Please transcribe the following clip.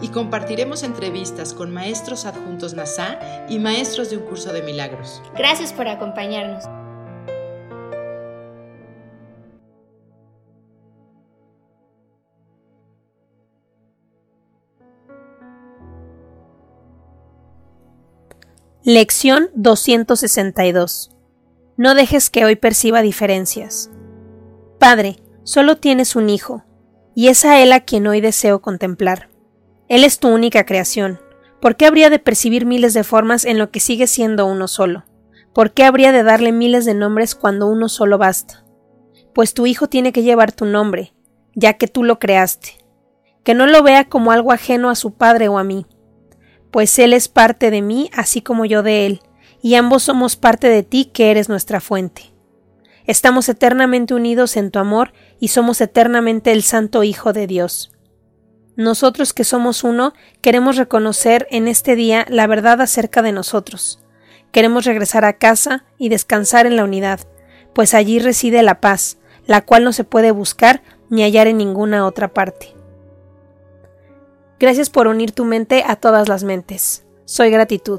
Y compartiremos entrevistas con maestros adjuntos NASA y maestros de un curso de milagros. Gracias por acompañarnos. Lección 262. No dejes que hoy perciba diferencias. Padre, solo tienes un hijo, y es a él a quien hoy deseo contemplar. Él es tu única creación. ¿Por qué habría de percibir miles de formas en lo que sigue siendo uno solo? ¿Por qué habría de darle miles de nombres cuando uno solo basta? Pues tu hijo tiene que llevar tu nombre, ya que tú lo creaste. Que no lo vea como algo ajeno a su padre o a mí pues Él es parte de mí así como yo de Él, y ambos somos parte de ti que eres nuestra fuente. Estamos eternamente unidos en tu amor y somos eternamente el Santo Hijo de Dios. Nosotros que somos uno queremos reconocer en este día la verdad acerca de nosotros. Queremos regresar a casa y descansar en la unidad, pues allí reside la paz, la cual no se puede buscar ni hallar en ninguna otra parte. Gracias por unir tu mente a todas las mentes. Soy gratitud.